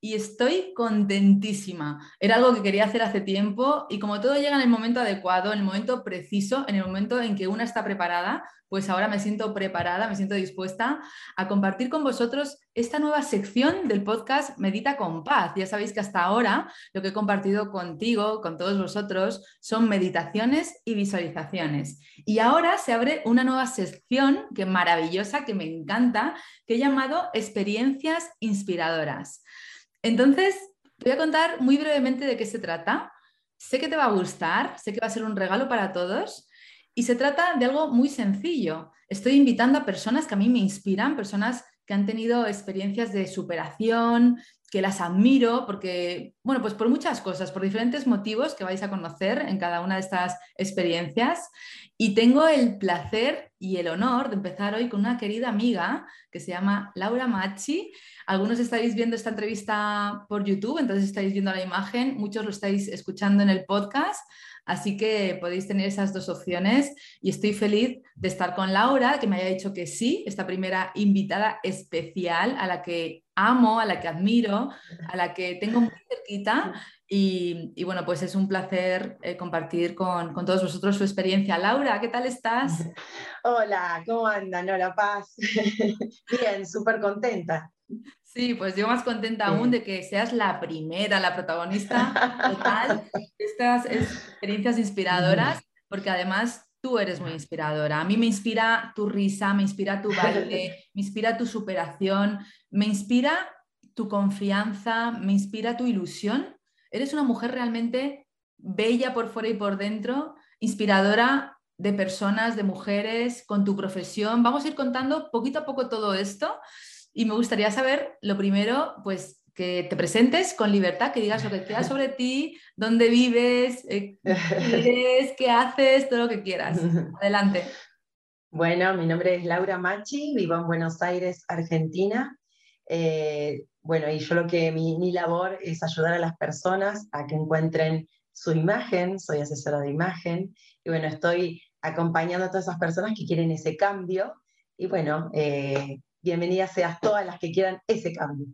y estoy contentísima. Era algo que quería hacer hace tiempo y como todo llega en el momento adecuado, en el momento preciso, en el momento en que una está preparada, pues ahora me siento preparada, me siento dispuesta a compartir con vosotros esta nueva sección del podcast Medita con Paz. Ya sabéis que hasta ahora lo que he compartido contigo, con todos vosotros, son meditaciones y visualizaciones. Y ahora se abre una nueva sección que maravillosa, que me encanta, que he llamado experiencias inspiradoras. Entonces, te voy a contar muy brevemente de qué se trata. Sé que te va a gustar, sé que va a ser un regalo para todos y se trata de algo muy sencillo. Estoy invitando a personas que a mí me inspiran, personas que han tenido experiencias de superación, que las admiro porque, bueno, pues por muchas cosas, por diferentes motivos que vais a conocer en cada una de estas experiencias. Y tengo el placer y el honor de empezar hoy con una querida amiga que se llama Laura Machi. Algunos estáis viendo esta entrevista por YouTube, entonces estáis viendo la imagen, muchos lo estáis escuchando en el podcast. Así que podéis tener esas dos opciones y estoy feliz de estar con Laura, que me haya dicho que sí, esta primera invitada especial a la que amo, a la que admiro, a la que tengo muy cerquita. Y, bueno, pues es un placer eh, compartir con, todos vosotros su experiencia. Laura, ¿qué tal estás? Hola, ¿cómo andan? Hola, Paz. Bien, súper contenta. Sí, pues yo más contenta aún de que seas la primera, la protagonista total de estas experiencias inspiradoras, porque además tú eres muy inspiradora. A mí me inspira tu risa, me inspira tu baile, me inspira tu superación, me inspira tu confianza, me inspira tu ilusión. Eres una mujer realmente bella por fuera y por dentro, inspiradora de personas, de mujeres, con tu profesión. Vamos a ir contando poquito a poco todo esto y me gustaría saber, lo primero, pues que te presentes con libertad, que digas lo que quieras sobre ti, dónde vives, eh, qué haces, todo lo que quieras. Adelante. Bueno, mi nombre es Laura Machi, vivo en Buenos Aires, Argentina. Eh, bueno, y yo lo que mi, mi, labor es ayudar a las personas a que encuentren su imagen, soy asesora de imagen, y bueno, estoy acompañando a todas esas personas que quieren ese cambio. Y bueno, eh, bienvenidas seas todas las que quieran ese cambio.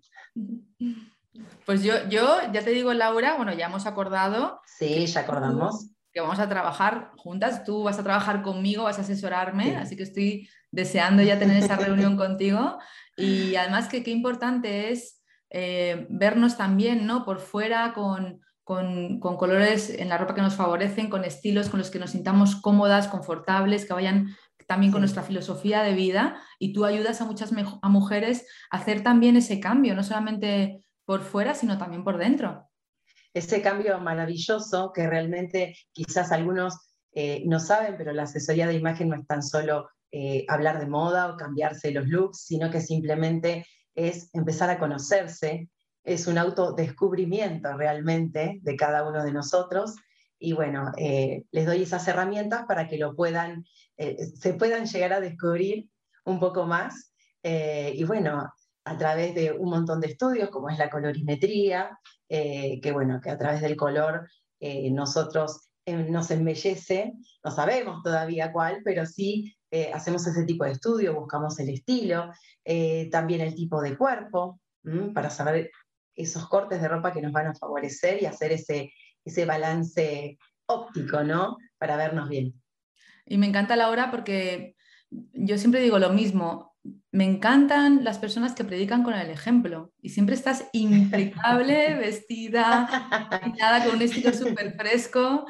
Pues yo, yo ya te digo, Laura, bueno, ya hemos acordado. Sí, ya acordamos. Que vamos a trabajar juntas. Tú vas a trabajar conmigo, vas a asesorarme, así que estoy deseando ya tener esa reunión contigo. Y además que qué importante es eh, vernos también, ¿no? Por fuera con, con, con, colores en la ropa que nos favorecen, con estilos con los que nos sintamos cómodas, confortables, que vayan también con nuestra filosofía de vida y tú ayudas a muchas a mujeres a hacer también ese cambio, no solamente por fuera, sino también por dentro. Ese cambio maravilloso que realmente quizás algunos eh, no saben, pero la asesoría de imagen no es tan solo eh, hablar de moda o cambiarse los looks, sino que simplemente es empezar a conocerse, es un autodescubrimiento realmente de cada uno de nosotros. Y bueno, eh, les doy esas herramientas para que lo puedan eh, se puedan llegar a descubrir un poco más. Eh, y bueno, a través de un montón de estudios, como es la colorimetría, que bueno, que a través del color nosotros nos embellece, no sabemos todavía cuál, pero sí hacemos ese tipo de estudio, buscamos el estilo, también el tipo de cuerpo, para saber esos cortes de ropa que nos van a favorecer y hacer ese, ese balance óptico, ¿no? Para vernos bien. Y me encanta la hora porque yo siempre digo lo mismo, me encantan las personas que predican con el ejemplo y siempre estás impecable, vestida, nada con un estilo súper fresco.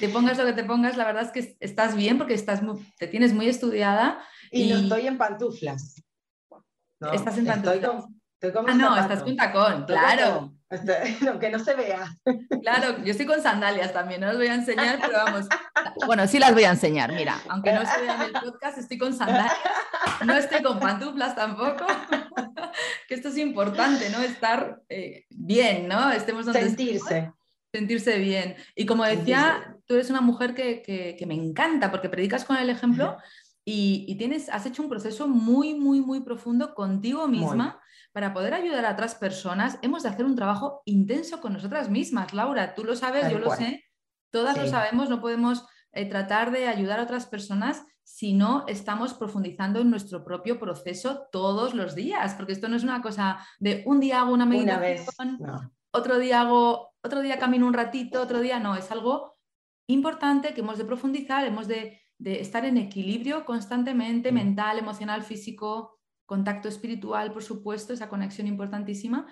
Te pongas lo que te pongas, la verdad es que estás bien porque estás te tienes muy estudiada. Y, no estoy en pantuflas. estás en pantuflas. ah, no, estás con tacón, claro. Aunque no se vea. Claro, yo estoy con sandalias también, no las voy a enseñar, pero vamos. Bueno, sí las voy a enseñar, mira, aunque no se vea en el podcast, estoy con sandalias, no estoy con pantuflas tampoco, que esto es importante, ¿no? Estar eh, bien, ¿no? Estemos donde Sentirse. Sentirse bien. Y como decía, tú eres una mujer que, me encanta porque predicas con el ejemplo y, tienes, has hecho un proceso muy, muy, muy profundo contigo misma para poder ayudar a otras personas, hemos de hacer un trabajo intenso con nosotras mismas. Laura, tú lo sabes, yo lo sé, todas lo sabemos, no podemos eh, tratar de ayudar a otras personas si no estamos profundizando en nuestro propio proceso todos los días, porque esto no es una cosa de un día hago una meditación, otro día hago, otro día camino un ratito, otro día no, es algo importante que hemos de profundizar, hemos de, de estar en equilibrio constantemente, mental, emocional, físico, contacto espiritual, por supuesto, esa conexión importantísima.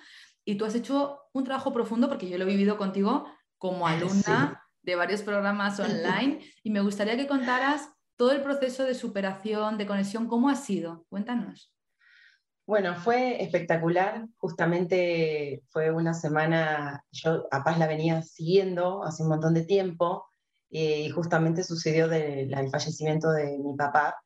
Y tú has hecho un trabajo profundo porque yo lo he vivido contigo como alumna de varios programas online y me gustaría que contaras todo el proceso de superación, de conexión, ¿cómo ha sido? Cuéntanos. Bueno, fue espectacular. Justamente fue una semana, yo a Paz la venía siguiendo hace un montón de tiempo y justamente sucedió el fallecimiento de mi papá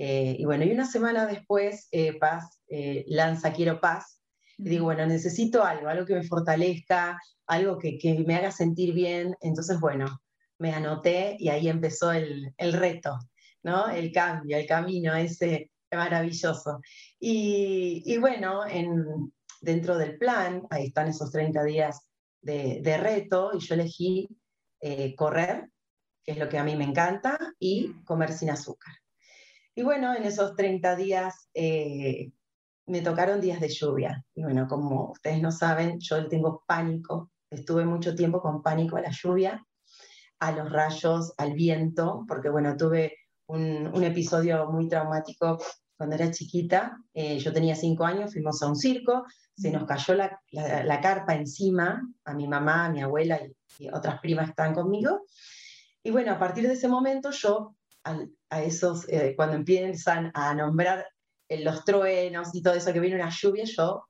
eh, y bueno, y una semana después, eh, Paz eh, lanza Quiero Paz. Y digo, bueno, necesito algo, algo que me fortalezca, algo que, que, me haga sentir bien. Entonces, bueno, me anoté y ahí empezó el, el reto, ¿no? El cambio, el camino ese maravilloso. Y, y bueno, en, dentro del plan, ahí están esos 30 días de, de reto, y yo elegí correr, que es lo que a mí me encanta, y comer sin azúcar. Y bueno, en esos 30 días eh, me tocaron días de lluvia. Y bueno, como ustedes no saben, yo tengo pánico. Estuve mucho tiempo con pánico a la lluvia, a los rayos, al viento, porque bueno, tuve un, episodio muy traumático cuando era chiquita. Eh, yo tenía cinco años, fuimos a un circo, se nos cayó la, carpa encima, a mi mamá, a mi abuela y, y otras primas que estaban conmigo. Y bueno, a partir de ese momento yo a, esos, eh, cuando empiezan a nombrar eh, los truenos y todo eso, que viene una lluvia, yo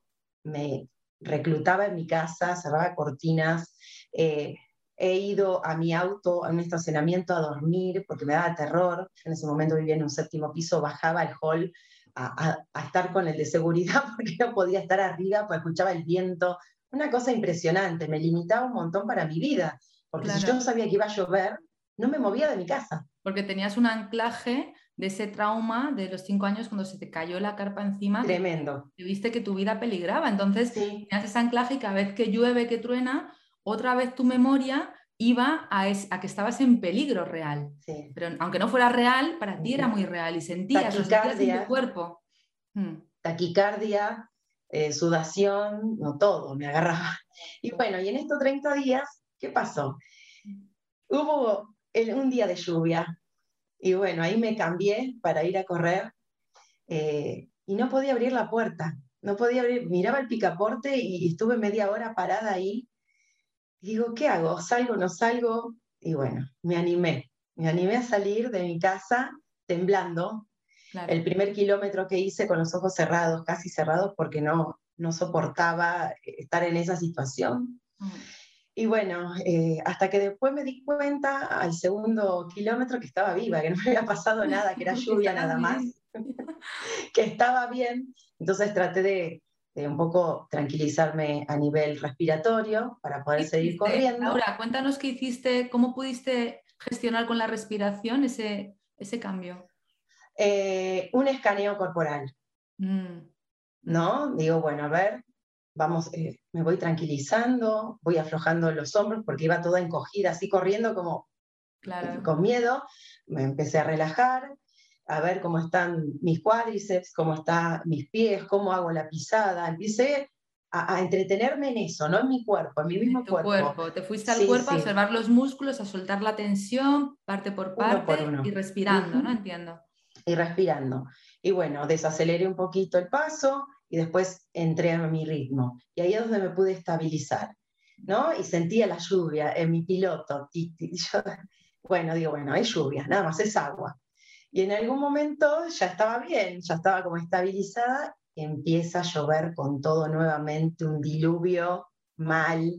me reclutaba en mi casa, cerraba cortinas, eh, he ido a mi auto, a un estacionamiento a dormir porque me daba terror. Yo en ese momento vivía en un séptimo piso, bajaba al hall a, estar con el de seguridad porque no podía estar arriba, porque escuchaba el viento. Una cosa impresionante, me limitaba un montón para mi vida, porque si yo sabía que iba a llover, no me movía de mi casa porque tenías un anclaje de ese trauma de los cinco años cuando se te cayó la carpa encima. Tremendo. Y viste que tu vida peligraba. Entonces, tenías ese anclaje y cada vez que llueve, que truena, otra vez tu memoria iba a, que estabas en peligro real. Pero aunque no fuera real, para ti era muy real y sentías, Taquicardia, en tu cuerpo. Hmm. Taquicardia, eh, sudación, no todo, me agarraba. Y bueno, y en estos 30 días, ¿qué pasó? Hubo un día de lluvia. Y bueno, ahí me cambié para ir a correr eh, y no podía abrir la puerta. No podía abrir, miraba el picaporte y, estuve media hora parada ahí. digo, ¿qué hago? ¿Salgo, no salgo? Y bueno, me animé. Me animé a salir de mi casa temblando. El primer kilómetro que hice con los ojos cerrados, casi cerrados, porque no, no soportaba estar en esa situación. Mm. Y bueno, eh, hasta que después me di cuenta al segundo kilómetro que estaba viva, que no me había pasado nada, que era lluvia nada más, que estaba bien. Entonces traté de, un poco tranquilizarme a nivel respiratorio para poder seguir corriendo. Ahora, cuéntanos qué hiciste, cómo pudiste gestionar con la respiración ese, ese cambio. Eh, un escaneo corporal. Mm. ¿No? Digo, bueno, a ver, vamos, eh, me voy tranquilizando, voy aflojando los hombros porque iba toda encogida, así corriendo como eh, con miedo. Me empecé a relajar, a ver cómo están mis cuádriceps, cómo están mis pies, cómo hago la pisada. Empecé a, entretenerme en eso, no en mi cuerpo, en mi mismo cuerpo. Te fuiste al cuerpo a observar los músculos, a soltar la tensión, parte por parte y respirando, ¿no? Entiendo. y respirando. Y bueno, desaceleré un poquito el paso y después entré a mi ritmo. Y ahí es donde me pude estabilizar, ¿no? Y sentía la lluvia en mi piloto. Y, yo, bueno, digo, bueno, hay lluvia, nada más es agua. Y en algún momento ya estaba bien, ya estaba como estabilizada, empieza a llover con todo nuevamente, un diluvio mal,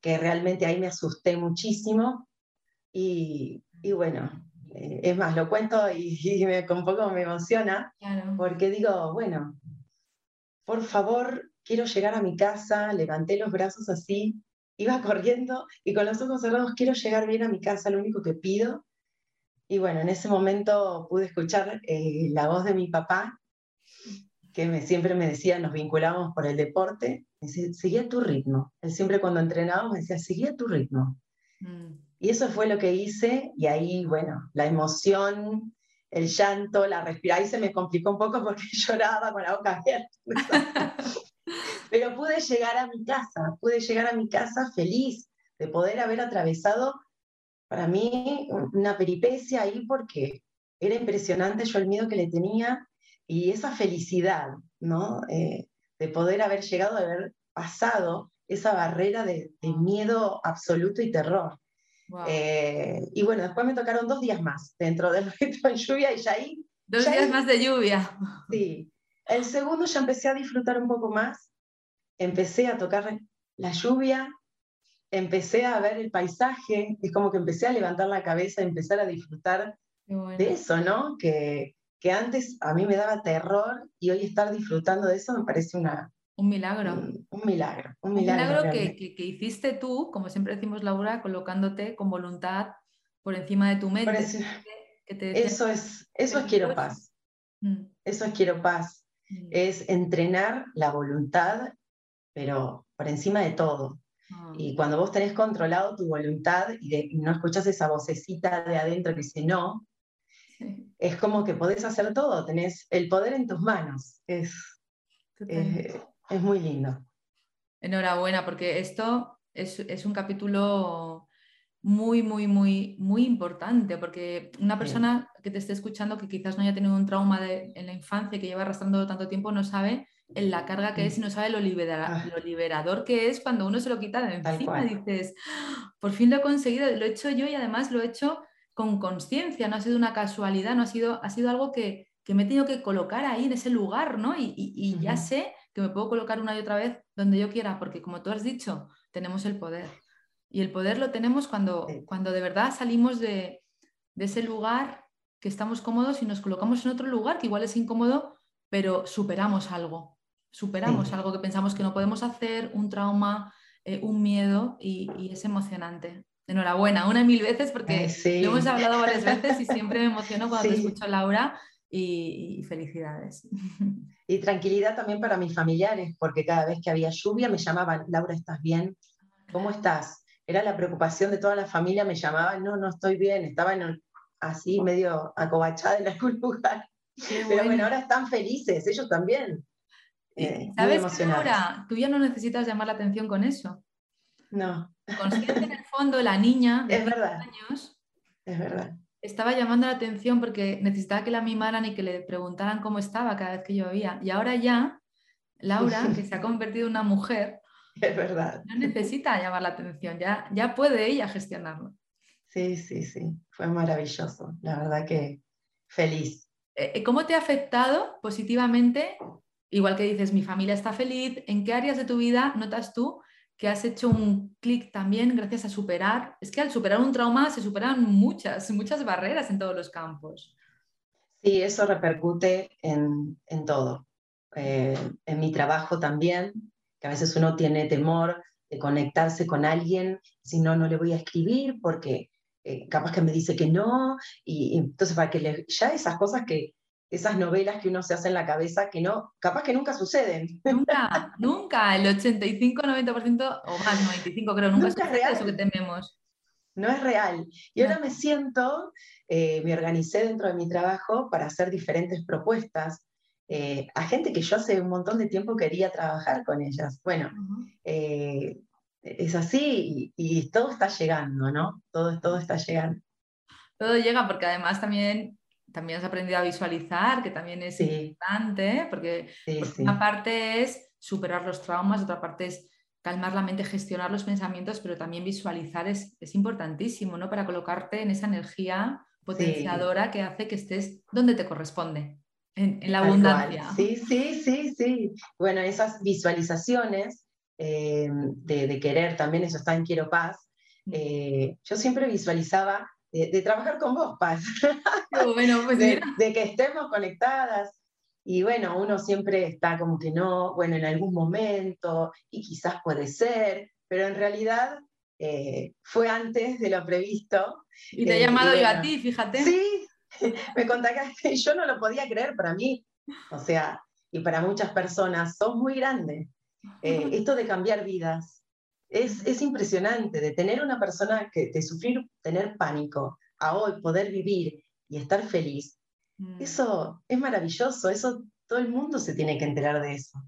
que realmente ahí me asusté muchísimo. Y, y bueno, eh, es más, lo cuento y, me, un poco me emociona, porque digo, bueno, por favor, quiero llegar a mi casa, levanté los brazos así, iba corriendo y con los ojos cerrados, quiero llegar bien a mi casa, lo único que pido. Y bueno, en ese momento pude escuchar eh, la voz de mi papá, que me, siempre me decía, nos vinculamos por el deporte, me decía, seguía tu ritmo. Él siempre cuando entrenábamos me decía, seguía tu ritmo. Mm. Y eso fue lo que hice y ahí, bueno, la emoción, el llanto, la respiración, ahí se me complicó un poco porque lloraba con la boca abierta. Pero pude llegar a mi casa, pude llegar a mi casa feliz de poder haber atravesado para mí una peripecia ahí porque era impresionante yo el miedo que le tenía y esa felicidad, ¿no? Eh, de poder haber llegado, de haber pasado esa barrera de miedo absoluto y terror. Eh, y bueno, después me tocaron dos días más dentro del reto en lluvia y ya ahí... Dos días más de lluvia. Sí. El segundo ya empecé a disfrutar un poco más, empecé a tocar la lluvia, empecé a ver el paisaje, es como que empecé a levantar la cabeza, a empezar a disfrutar de eso, ¿no? Que, que antes a mí me daba terror y hoy estar disfrutando de eso me parece una, un milagro. Un, milagro. Un milagro, que, que, hiciste tú, como siempre decimos Laura, colocándote con voluntad por encima de tu mente. eso es, eso es quiero paz. Mm. Eso es quiero paz. Mm. Es entrenar la voluntad, pero por encima de todo. Ah. Y cuando vos tenés controlado tu voluntad y, no escuchas esa vocecita de adentro que dice no, es como que podés hacer todo, tenés el poder en tus manos. Es, es muy lindo. Enhorabuena, porque esto es, un capítulo muy, muy, muy, muy importante, porque una persona que te esté escuchando que quizás no haya tenido un trauma en la infancia, que lleva arrastrando tanto tiempo, no sabe en la carga que es y no sabe lo, ah. lo liberador que es cuando uno se lo quita de encima. Dices, ah, por fin lo he conseguido, lo he hecho yo y además lo he hecho con conciencia, no ha sido una casualidad, no ha sido, ha sido algo que, me he tenido que colocar ahí en ese lugar, ¿no? Y, ya sé que me puedo colocar una y otra vez donde yo quiera, porque como tú has dicho, tenemos el poder. Y el poder lo tenemos cuando, cuando de verdad salimos de, ese lugar que estamos cómodos y nos colocamos en otro lugar que igual es incómodo, pero superamos algo. Superamos algo que pensamos que no podemos hacer, un trauma, eh, un miedo y, es emocionante. Enhorabuena, una y mil veces porque lo hemos hablado varias veces y siempre me emociono cuando te escucho, Laura, y, felicidades. Y tranquilidad también para mis familiares, porque cada vez que había lluvia me llamaban, Laura, ¿estás bien? ¿Cómo estás? Era la preocupación de toda la familia, me llamaban, no, no estoy bien, estaba así medio acobachada en algún lugar. Pero bueno. ahora están felices, ellos también. Eh, ¿Sabes Laura? Tú ya no necesitas llamar la atención con eso. No. Consciente en el fondo, la niña de es verdad. años. Es verdad estaba llamando la atención porque necesitaba que la mimaran y que le preguntaran cómo estaba cada vez que llovía. Y ahora ya, Laura, que se ha convertido en una mujer, es verdad. No necesita llamar la atención, ya, ya puede ella gestionarlo. Sí, sí, sí, fue maravilloso, la verdad que feliz. Eh, eh, ¿Cómo te ha afectado positivamente? Igual que dices, mi familia está feliz, ¿en qué áreas de tu vida notas tú que has hecho un clic también gracias a superar. Es que al superar un trauma se superan muchas, muchas barreras en todos los campos. Sí, eso repercute en, todo. Eh, en mi trabajo también, que a veces uno tiene temor de conectarse con alguien, si no, no le voy a escribir porque eh, capaz que me dice que no, y, entonces para que le, ya esas cosas que, esas novelas que uno se hace en la cabeza que no, capaz que nunca suceden. Nunca, nunca, el 85-90% o más, 95 creo, nunca, es real. eso que tememos. No es real. Y ahora me siento, eh, me organicé dentro de mi trabajo para hacer diferentes propuestas eh, a gente que yo hace un montón de tiempo quería trabajar con ellas. Bueno, eh, es así y, y, todo está llegando, ¿no? Todo, todo está llegando. Todo llega porque además también también has aprendido a visualizar, que también es importante, porque, una parte es superar los traumas, otra parte es calmar la mente, gestionar los pensamientos, pero también visualizar es, importantísimo, ¿no? Para colocarte en esa energía potenciadora que hace que estés donde te corresponde, en, la abundancia. Sí, sí, sí, sí. Bueno, esas visualizaciones eh, de, querer, también eso está en Quiero Paz, eh, yo siempre visualizaba de, trabajar con vos, Paz. Bueno, pues de, de, que estemos conectadas, y bueno, uno siempre está como que no, bueno, en algún momento, y quizás puede ser, pero en realidad eh, fue antes de lo previsto. Y te he eh, llamado yo a ti, fíjate. Sí, me contactaste, yo no lo podía creer para mí, o sea, y para muchas personas, sos muy grande. Eh, esto de cambiar vidas es, es, impresionante, de tener una persona que, de sufrir, tener pánico, a hoy poder vivir y estar feliz, Mm. Eso es maravilloso, eso todo el mundo se tiene que enterar de eso.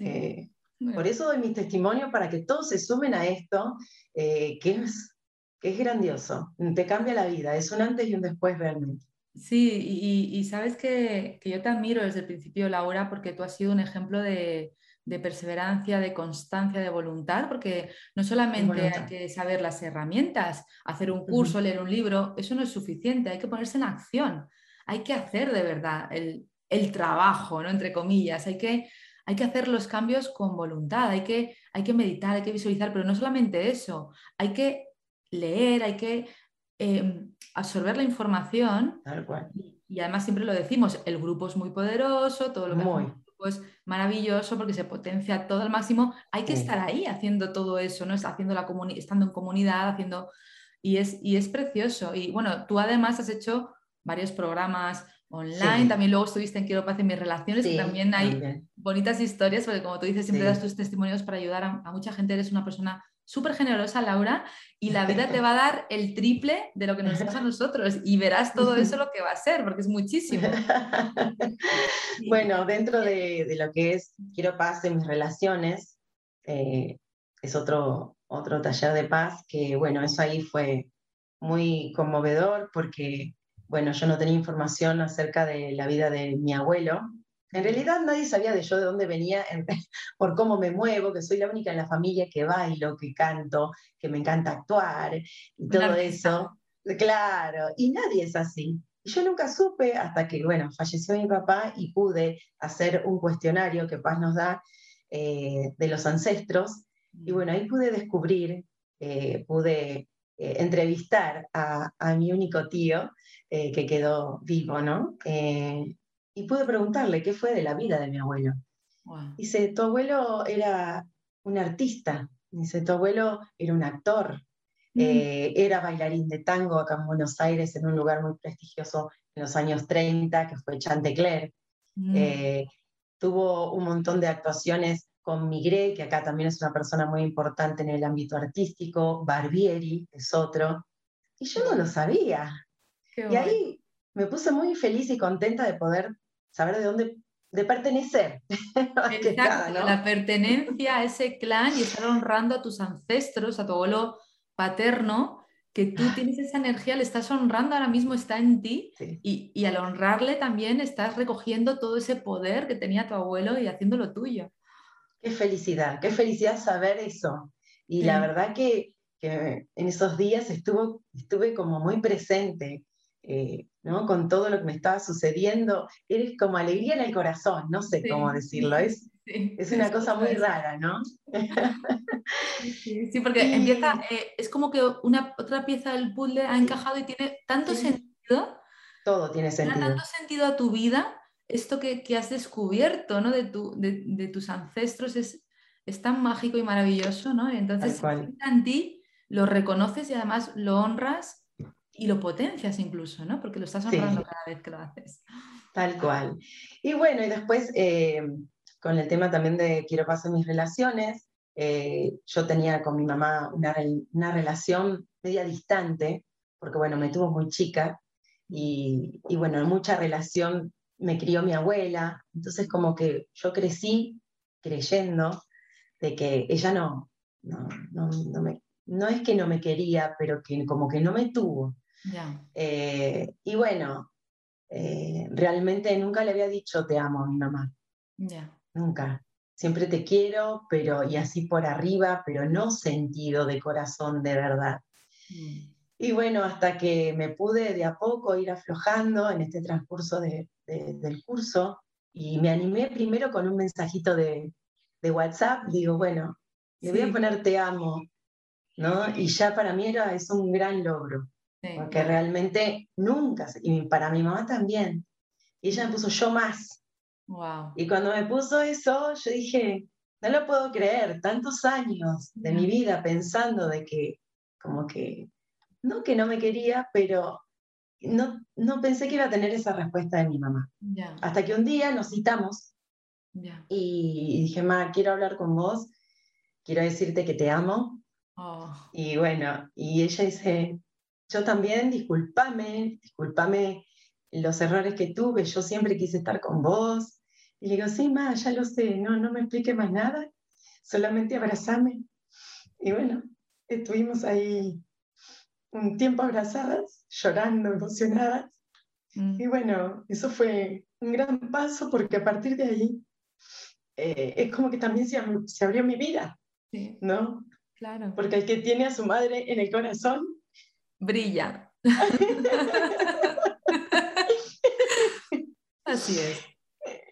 Eh, por eso doy mi testimonio para que todos se sumen a esto, eh, que, es, que es grandioso, te cambia la vida, es un antes y un después realmente. Sí, y, sabes que, que, yo te admiro desde el principio, Laura, porque tú has sido un ejemplo de, de perseverancia, de constancia, de voluntad, porque no solamente hay que saber las herramientas, hacer un curso, leer un libro, eso no es suficiente, hay que ponerse en acción hay que hacer de verdad el, trabajo, ¿no? Entre comillas, hay que, hay que hacer los cambios con voluntad, hay que, hay que meditar, hay que visualizar, pero no solamente eso, hay que leer, hay que em, absorber la información. Y, además siempre lo decimos, el grupo es muy poderoso, todo lo que muy. Es maravilloso porque se potencia todo al máximo. Hay que estar ahí haciendo todo eso, ¿no? Haciendo la estando en comunidad, haciendo. Y es, y es precioso. Y bueno, tú además has hecho varios programas online, también luego estuviste en Quiero Paz en mis relaciones, y también hay bonitas historias, porque como tú dices, siempre das tus testimonios para ayudar a, mucha gente, eres una persona súper generosa, Laura, y la vida te va a dar el triple de lo que nos das a nosotros y verás todo eso lo que va a ser, porque es muchísimo. bueno, dentro de, lo que es Quiero Paz en mis relaciones, eh, es otro, otro taller de paz que, bueno, eso ahí fue muy conmovedor porque bueno, yo no tenía información acerca de la vida de mi abuelo. En realidad nadie sabía de yo de dónde venía, por cómo me muevo, que soy la única en la familia que bailo, que canto, que me encanta actuar y todo eso. Claro, y nadie es así. Y yo nunca supe hasta que, bueno, falleció mi papá y pude hacer un cuestionario que Paz nos da eh, de los ancestros. Y bueno, ahí pude descubrir, eh, pude eh, entrevistar a, a, mi único tío, que quedó vivo, ¿no? Eh, y pude preguntarle qué fue de la vida de mi abuelo. Dice, tu abuelo era un artista, dice, tu abuelo era un actor, mm. eh, era bailarín de tango acá en Buenos Aires, en un lugar muy prestigioso en los años 30, que fue Chantecler. Mm. tuvo un montón de actuaciones con Migré, que acá también es una persona muy importante en el ámbito artístico, Barbieri es otro, y yo no lo sabía y ahí me puse muy feliz y contenta de poder saber de dónde, de pertenecer. Exacto, la pertenencia a ese clan y estar honrando a tus ancestros, a tu abuelo paterno, que tú ah. tienes esa energía, le estás honrando ahora mismo, está en ti, y, y, al honrarle también estás recogiendo todo ese poder que tenía tu abuelo y haciéndolo tuyo. Qué felicidad, qué felicidad saber eso. Y la verdad que, que, en esos días estuvo, estuve como muy presente eh, ¿no? con todo lo que me estaba sucediendo, eres como alegría en el corazón, no sé cómo decirlo, es, es una cosa muy rara, ¿no? Sí, porque empieza, eh, es como que una otra pieza del puzzle ha encajado y tiene tanto sentido. Todo tiene sentido. tanto sentido a tu vida, esto que, que has descubierto ¿no? de, tu, de, de, tus ancestros es, es tan mágico y maravilloso, ¿no? Entonces, en ti, lo reconoces y además lo honras y lo potencias incluso, ¿no? Porque lo estás honrando cada vez que lo haces. Tal cual. Y bueno, y después eh, con el tema también de quiero pasar mis relaciones, eh, yo tenía con mi mamá una, una, relación media distante, porque bueno, me tuvo muy chica y, y bueno, en mucha relación me crió mi abuela, entonces como que yo crecí creyendo de que ella no, no, no, no, me, no es que no me quería, pero que como que no me tuvo. Eh, y bueno, eh, realmente nunca le había dicho te amo a mi mamá. Ya. Nunca. Siempre te quiero, pero y así por arriba, pero no sentido de corazón de verdad. Mm. Y bueno, hasta que me pude de a poco ir aflojando en este transcurso de- de- del curso y me animé primero con un mensajito de, de WhatsApp, digo, bueno, le voy Sí. a poner te amo, ¿no? Y ya para mí era, es un gran logro, Sí, porque realmente nunca, y para mi mamá también, y ella me puso yo más. Wow. Y cuando me puso eso, yo dije, no lo puedo creer, tantos años de mi vida pensando de que, como que, no que no me quería, pero no, no pensé que iba a tener esa respuesta de mi mamá. Ya, Hasta que un día nos citamos ya. y dije, ma, quiero hablar con vos, quiero decirte que te amo. Oh, Y bueno, y ella dice, yo también, discúlpame, discúlpame los errores que tuve, yo siempre quise estar con vos. Y le digo, sí, ma, ya lo sé, no, no me explique más nada, solamente abrazame. Y bueno, estuvimos ahí un tiempo abrazadas, llorando, emocionadas. mm, Y bueno, eso fue un gran paso porque a partir de ahí eh, es como que también se, se abrió mi vida, sí, ¿no? claro. Porque el que tiene a su madre en el corazón, Brilla. Así es.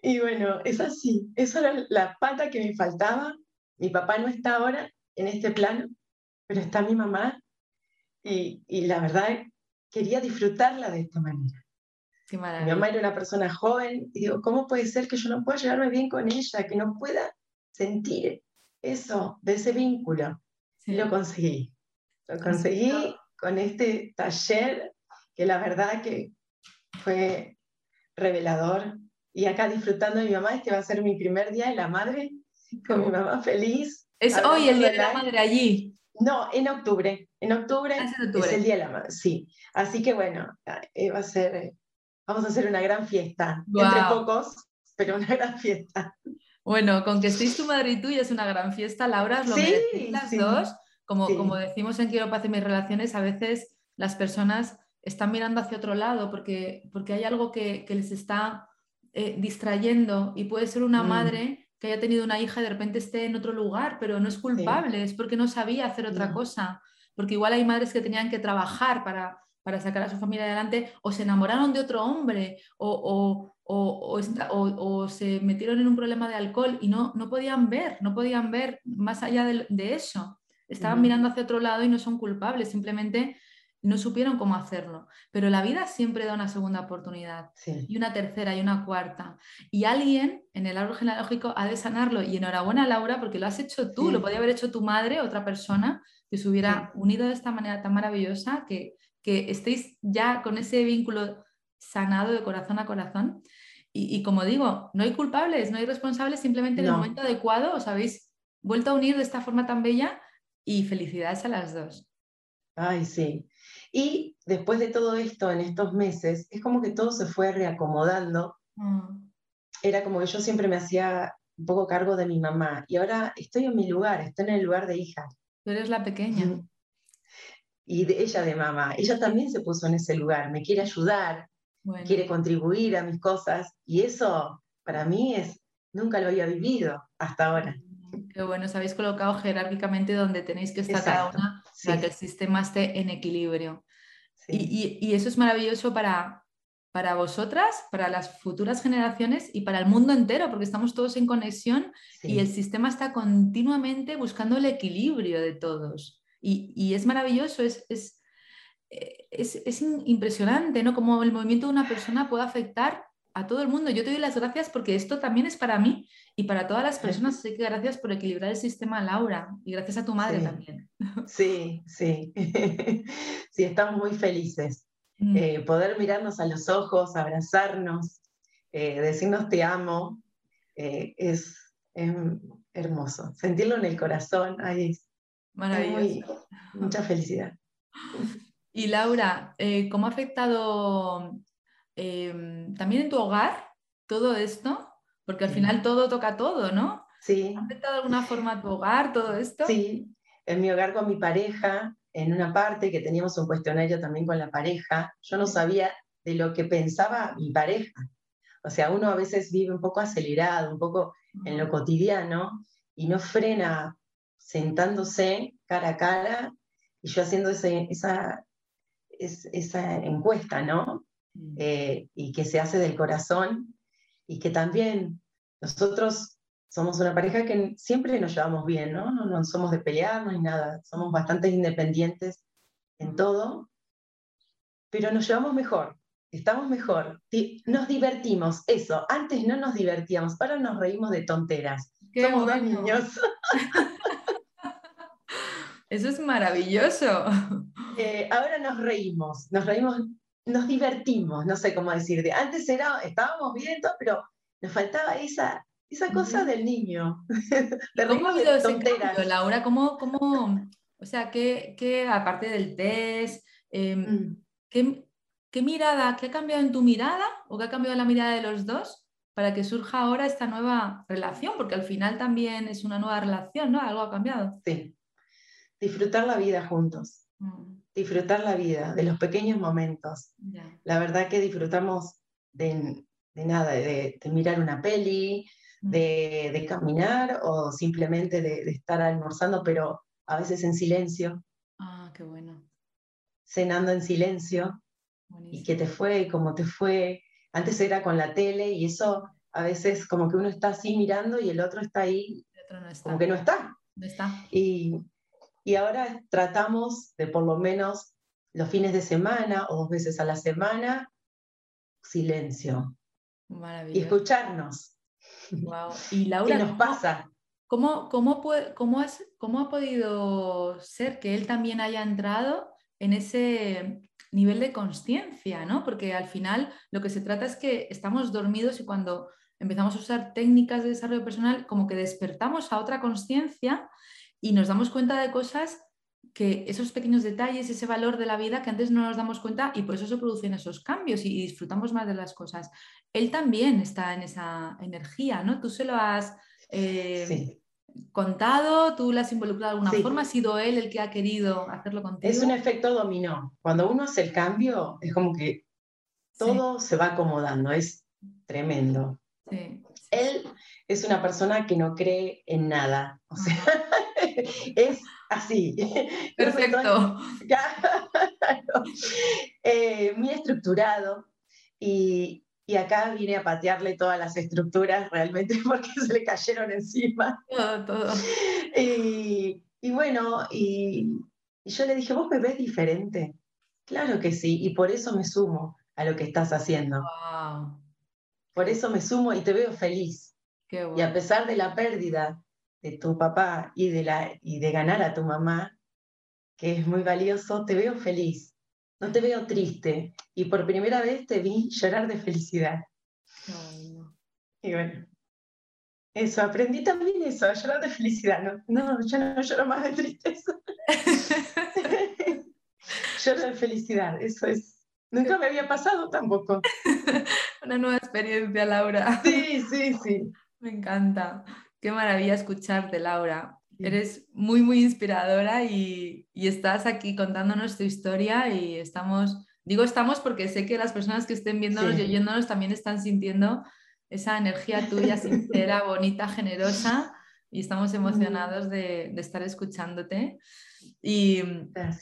y bueno, es así, esa era la pata que me faltaba. Mi papá no está ahora en este plano, pero está mi mamá y, y la verdad quería disfrutarla de esta manera. Qué Mi mamá era una persona joven y digo, ¿cómo puede ser que yo no pueda llevarme bien con ella, que no pueda sentir eso, de ese vínculo? Sí. Y lo conseguí. Lo conseguí con este taller que la verdad que fue revelador. Y acá disfrutando de mi mamá, este va a ser mi primer día de la madre, con mi mamá feliz. Es hoy el Día de la. Madre allí. No, en octubre. En octubre, Ah, es en octubre. es el Día de la Madre, sí. Así que bueno, eh, va a ser, eh, vamos a hacer una gran fiesta. Entre pocos, pero una gran fiesta. Bueno, con que estéis tu madre y tú ya es una gran fiesta, Laura, os lo Sí, merecéis las sí. dos. Como, Sí. como decimos en Quiero Paz en mis relaciones, a veces las personas están mirando hacia otro lado porque, porque hay algo que, que les está eh, distrayendo y puede ser una Mm. madre que haya tenido una hija y de repente esté en otro lugar, pero no es culpable, es porque no sabía hacer otra No. cosa. Porque igual hay madres que tenían que trabajar para, para sacar a su familia adelante o se enamoraron de otro hombre o, o- o- o esta- o- o se metieron en un problema de alcohol y no, no podían ver, no podían ver más allá de, de eso. Estaban mirando hacia otro lado y no son culpables, simplemente no supieron cómo hacerlo. Pero la vida siempre da una segunda oportunidad Sí. y una tercera y una cuarta. Y alguien en el árbol genealógico ha de sanarlo. Y enhorabuena, Laura, porque lo has hecho tú, Sí. lo podía haber hecho tu madre, otra persona, que se hubiera unido de esta manera tan maravillosa, que, que estéis ya con ese vínculo sanado de corazón a corazón. Y, y como digo, no hay culpables, no hay responsables, simplemente en el momento adecuado os habéis vuelto a unir de esta forma tan bella y felicidades a las dos. Ay, sí. Y después de todo esto, en estos meses, es como que todo se fue reacomodando. Mm, Era como que yo siempre me hacía un poco cargo de mi mamá y ahora estoy en mi lugar, estoy en el lugar de hija. Tú eres la pequeña. Y de ella de mamá. Ella también se puso en ese lugar, me quiere ayudar, Bueno, quiere contribuir a mis cosas y eso para mí es, nunca lo había vivido hasta ahora. Qué bueno, os habéis colocado jerárquicamente donde tenéis que estar cada una sí. para que el sistema esté en equilibrio. Sí. Y, y- y eso es maravilloso para, para vosotras, para las futuras generaciones y para el mundo entero, porque estamos todos en conexión sí. y el sistema está continuamente buscando el equilibrio de todos. Y, y es maravilloso, es, es, eh, es- es impresionante, ¿no? Como el movimiento de una persona puede afectar a todo el mundo. Yo te doy las gracias porque esto también es para mí y para todas las personas. Así que gracias por equilibrar el sistema, Laura, y gracias a tu madre Sí. también. Sí, sí. sí, estamos muy felices. Mm, Eh, poder mirarnos a los ojos, abrazarnos, eh, decirnos te amo, eh, es, es hermoso. Sentirlo en el corazón, ay, es, maravilloso. muy- mucha felicidad. Y Laura, ¿cómo ha afectado eh, también en tu hogar todo esto? Porque al final todo toca todo, ¿no? Sí, ¿Ha afectado de alguna forma a tu hogar todo esto? sí, en mi hogar con mi pareja, en una parte que teníamos un cuestionario también con la pareja, yo no sabía de lo que pensaba mi pareja. O sea, uno a veces vive un poco acelerado, un poco en lo cotidiano y no frena sentándose cara a cara y yo haciendo esa, esa encuesta, ¿no? Mm. Eh, y que se hace del corazón y que también nosotros somos una pareja que siempre nos llevamos bien, ¿no? No, no somos de pelearnos ni nada, somos bastante independientes en todo, pero nos llevamos mejor, estamos mejor, nos divertimos, eso, antes no nos divertíamos, ahora nos reímos de tonteras, somos dos niños. Eso es maravilloso. Eh, ahora nos reímos, nos reímos, nos divertimos, no sé cómo decirte. Antes era, estábamos bien, pero nos faltaba esa, esa cosa del niño. ¿Cómo ha ido ese cambio, Laura? ¿Cómo, cómo, o sea, qué, aparte del test, em, mm. ¿qué, mirada, qué ha cambiado en tu mirada o qué ha cambiado la mirada de los dos para que surja ahora esta nueva relación? Porque al final también es una nueva relación, ¿no? Algo ha cambiado. Sí. Disfrutar la vida juntos. Mm. Disfrutar la vida, de los pequeños momentos. La verdad que disfrutamos de, nada, de, mirar una peli, mm. de, caminar o simplemente de, estar almorzando, pero a veces en silencio. Ah, qué bueno. Cenando en silencio. Y qué te fue, cómo te fue. Antes era con la tele y eso a veces como que uno está así mirando y el otro está ahí, como que no está. No está. Y, y ahora tratamos de por lo menos los fines de semana o dos veces a la semana, silencio. Y escucharnos. Wow. Y Laura, ¿qué nos pasa? ¿Cómo, cómo, cómo, ¿Cómo ha podido ser que él también haya entrado en ese nivel de conciencia? ¿no? Porque al final lo que se trata es que estamos dormidos y cuando empezamos a usar técnicas de desarrollo personal, como que despertamos a otra conciencia y nos damos cuenta de cosas que esos pequeños detalles, ese valor de la vida que antes no nos damos cuenta y por eso se producen esos cambios y disfrutamos más de las cosas. Él también está en esa energía, ¿no? Tú se lo has eh, contado, tú lo has involucrado de alguna forma, ha sido él el que ha querido hacerlo contigo. Es un efecto dominó. Cuando uno hace el cambio, es como que todo se va acomodando, es tremendo. Él es una persona que no cree en nada, o sea, es así. Perfecto. Eh, muy estructurado y, y acá vine a patearle todas las estructuras realmente porque se le cayeron encima. Todo, todo. Y, bueno, y, yo le dije, ¿vos me ves diferente? Claro que sí, y por eso me sumo a lo que estás haciendo. Por eso me sumo y te veo feliz. Y a pesar de la pérdida de tu papá y de, la, y de ganar a tu mamá, que es muy valioso, te veo feliz no te veo triste. Y por primera vez te vi llorar de felicidad. Y bueno, eso, aprendí también eso, a llorar de felicidad. No, no yo no lloro más de tristeza. lloro de felicidad, eso es. Nunca me había pasado tampoco. Una nueva experiencia, Laura. Sí, sí, sí. Me encanta. Qué maravilla escucharte, Laura. Eres muy, muy inspiradora y, estás aquí contándonos tu historia y estamos, digo estamos porque sé que las personas que estén viéndonos y oyéndonos también están sintiendo esa energía tuya sincera, bonita, generosa y estamos emocionados de, estar escuchándote. Y,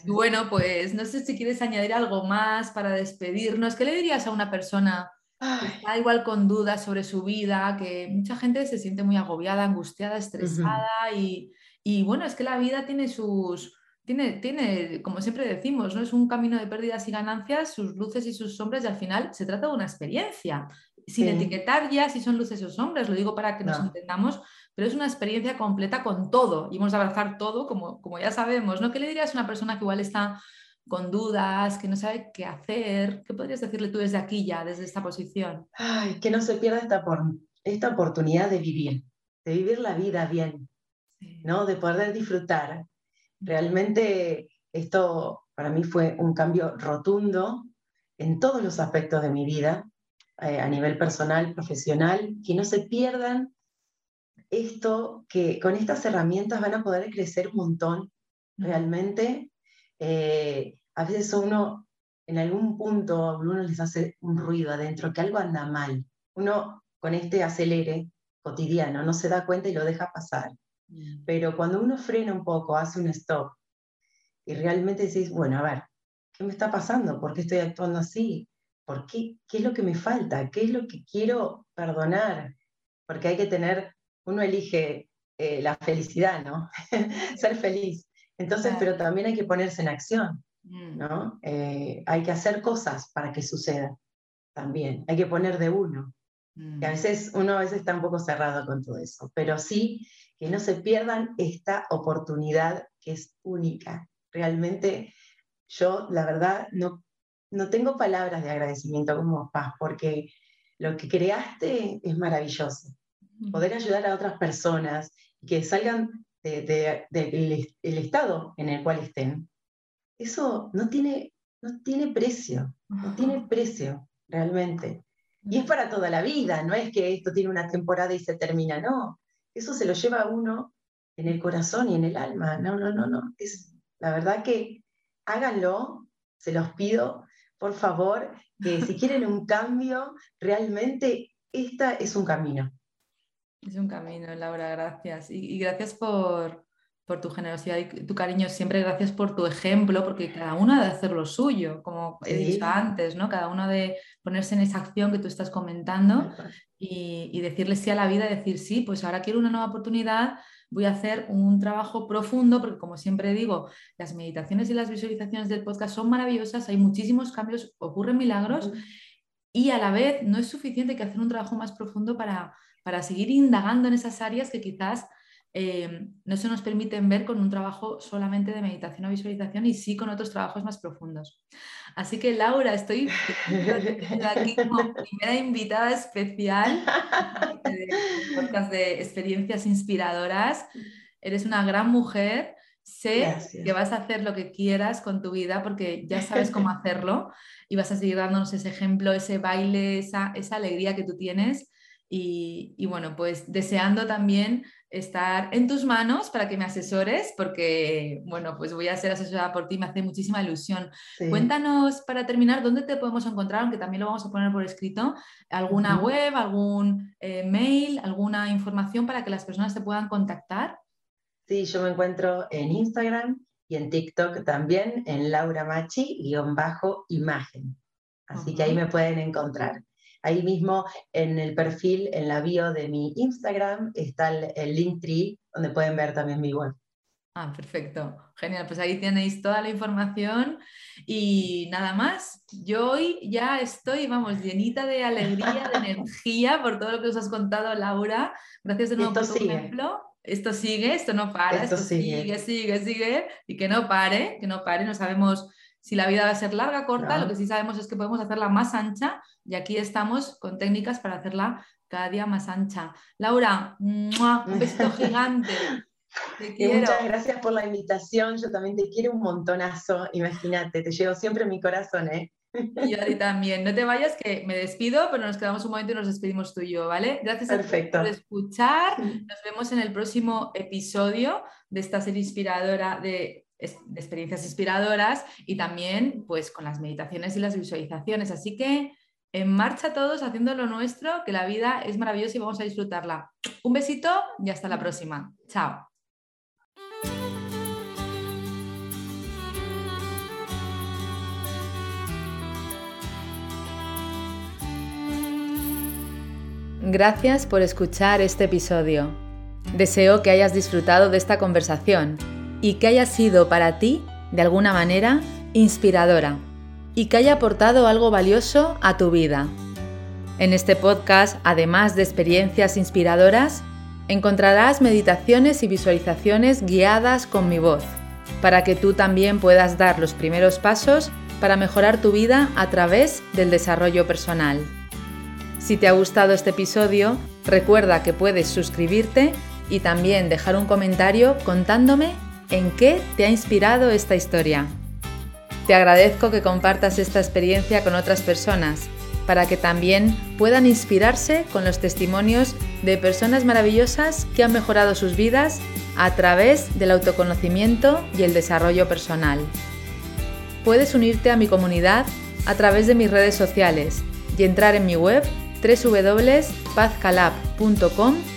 y, bueno, pues no sé si quieres añadir algo más para despedirnos. ¿Qué le dirías a una persona que está igual con dudas sobre su vida, que mucha gente se siente muy agobiada, angustiada, estresada y, y bueno, es que la vida tiene sus, tiene, tiene, como siempre decimos, ¿no? es un camino de pérdidas y ganancias, sus luces y sus sombras, y al final se trata de una experiencia, sin etiquetar ya si son luces o sombras, lo digo para que nos entendamos, pero es una experiencia completa con todo, y hemos de abrazar todo, como, como ya sabemos, ¿no? ¿Qué le dirías a una persona que igual está con dudas, que no sabe qué hacer? ¿Qué podrías decirle tú desde aquí ya, desde esta posición? Ay, que no se pierda esta, por, esta oportunidad de vivir, de vivir la vida bien, ¿no? De poder disfrutar. Realmente esto para mí fue un cambio rotundo en todos los aspectos de mi vida, eh, a nivel personal, profesional, que no se pierdan esto, que con estas herramientas van a poder crecer un montón, realmente. Eh, a veces uno en algún punto uno les hace un ruido adentro, que algo anda mal. Uno con este acelere cotidiano no se da cuenta y lo deja pasar. Pero cuando uno frena un poco, hace un stop y realmente decís, bueno, a ver, ¿qué me está pasando? ¿Por qué estoy actuando así? ¿Por qué? ¿Qué es lo que me falta? ¿Qué es lo que quiero perdonar? Porque hay que tener, uno elige eh, la felicidad, ¿no? Ser feliz. Entonces, pero también hay que ponerse en acción, mm. ¿no? Eh, hay que hacer cosas para que suceda también. Hay que poner de uno. Que a mm. veces uno a veces está un poco cerrado con todo eso, pero sí que no se pierdan esta oportunidad que es única. Realmente yo, la verdad, no, no tengo palabras de agradecimiento como Paz, porque lo que creaste es maravilloso. Poder ayudar a otras personas que salgan del estado en el cual estén, eso no tiene, no tiene precio, no tiene precio realmente. Y es para toda la vida, no es que esto tiene una temporada y se termina, no. Eso se lo lleva a uno en el corazón y en el alma. No, no, no, no. Es, la verdad que háganlo, se los pido, por favor, que si quieren un cambio, realmente esta es un camino. Es un camino, Laura, gracias. Y, gracias por, tu generosidad y tu cariño. Siempre gracias por tu ejemplo, porque cada uno ha de hacer lo suyo, como he dicho antes, ¿no? Cada uno de ponerse en esa acción que tú estás comentando y, y decirle sí a la vida, decir sí, pues ahora quiero una nueva oportunidad, voy a hacer un trabajo profundo, porque como siempre digo, las meditaciones y las visualizaciones del podcast son maravillosas, hay muchísimos cambios, ocurren milagros y a la vez no es suficiente que hacer un trabajo más profundo para, para seguir indagando en esas áreas que quizás eh, no se nos permiten ver con un trabajo solamente de meditación o visualización y sí con otros trabajos más profundos. Así que Laura, estoy aquí como primera invitada especial de podcast de experiencias inspiradoras. Eres una gran mujer. Sé que vas a hacer lo que quieras con tu vida porque ya sabes cómo hacerlo y vas a seguir dándonos ese ejemplo, ese baile, esa, esa alegría que tú tienes. Y, y, bueno, pues deseando también estar en tus manos para que me asesores, porque, bueno, pues voy a ser asesorada por ti, me hace muchísima ilusión. Cuéntanos, para terminar, dónde te podemos encontrar, aunque también lo vamos a poner por escrito, alguna web, algún eh, mail, alguna información para que las personas te puedan contactar. Sí, yo me encuentro en Instagram y en TikTok también, en Laura Machi-imagen. Así que ahí me pueden encontrar. Ahí mismo en el perfil, en la bio de mi Instagram, está el, link Linktree, donde pueden ver también mi web. Ah, perfecto. Genial, pues ahí tenéis toda la información y nada más. Yo hoy ya estoy, vamos, llenita de alegría, de energía por todo lo que os has contado, Laura. Gracias de nuevo por tu ejemplo. Esto sigue, esto no para, esto, sigue. sigue, sigue, sigue y que no pare, que no pare. No sabemos si la vida va a ser larga, corta, lo que sí sabemos es que podemos hacerla más ancha y aquí estamos con técnicas para hacerla cada día más ancha. Laura, un besito gigante. muchas gracias por la invitación. Yo también te quiero un montonazo. Imagínate, te llevo siempre en mi corazón, ¿eh? Y a ti también. No te vayas, que me despido, pero nos quedamos un momento y nos despedimos tú y yo, ¿vale? Gracias Perfecto. por escuchar. Nos vemos en el próximo episodio de esta serie inspiradora de de experiencias inspiradoras y también pues con las meditaciones y las visualizaciones. Así que en marcha todos haciendo lo nuestro, que la vida es maravillosa y vamos a disfrutarla. Un besito y hasta la próxima. Chao. Gracias por escuchar este episodio. Deseo que hayas disfrutado de esta conversación y que haya sido para ti, de alguna manera, inspiradora y que haya aportado algo valioso a tu vida. En este podcast, además de experiencias inspiradoras, encontrarás meditaciones y visualizaciones guiadas con mi voz, para que tú también puedas dar los primeros pasos para mejorar tu vida a través del desarrollo personal. Si te ha gustado este episodio, recuerda que puedes suscribirte y también dejar un comentario contándome en qué te ha inspirado esta historia. Te agradezco que compartas esta experiencia con otras personas para que también puedan inspirarse con los testimonios de personas maravillosas que han mejorado sus vidas a través del autoconocimiento y el desarrollo personal. Puedes unirte a mi comunidad a través de mis redes sociales y entrar en mi web www.pazcalab.com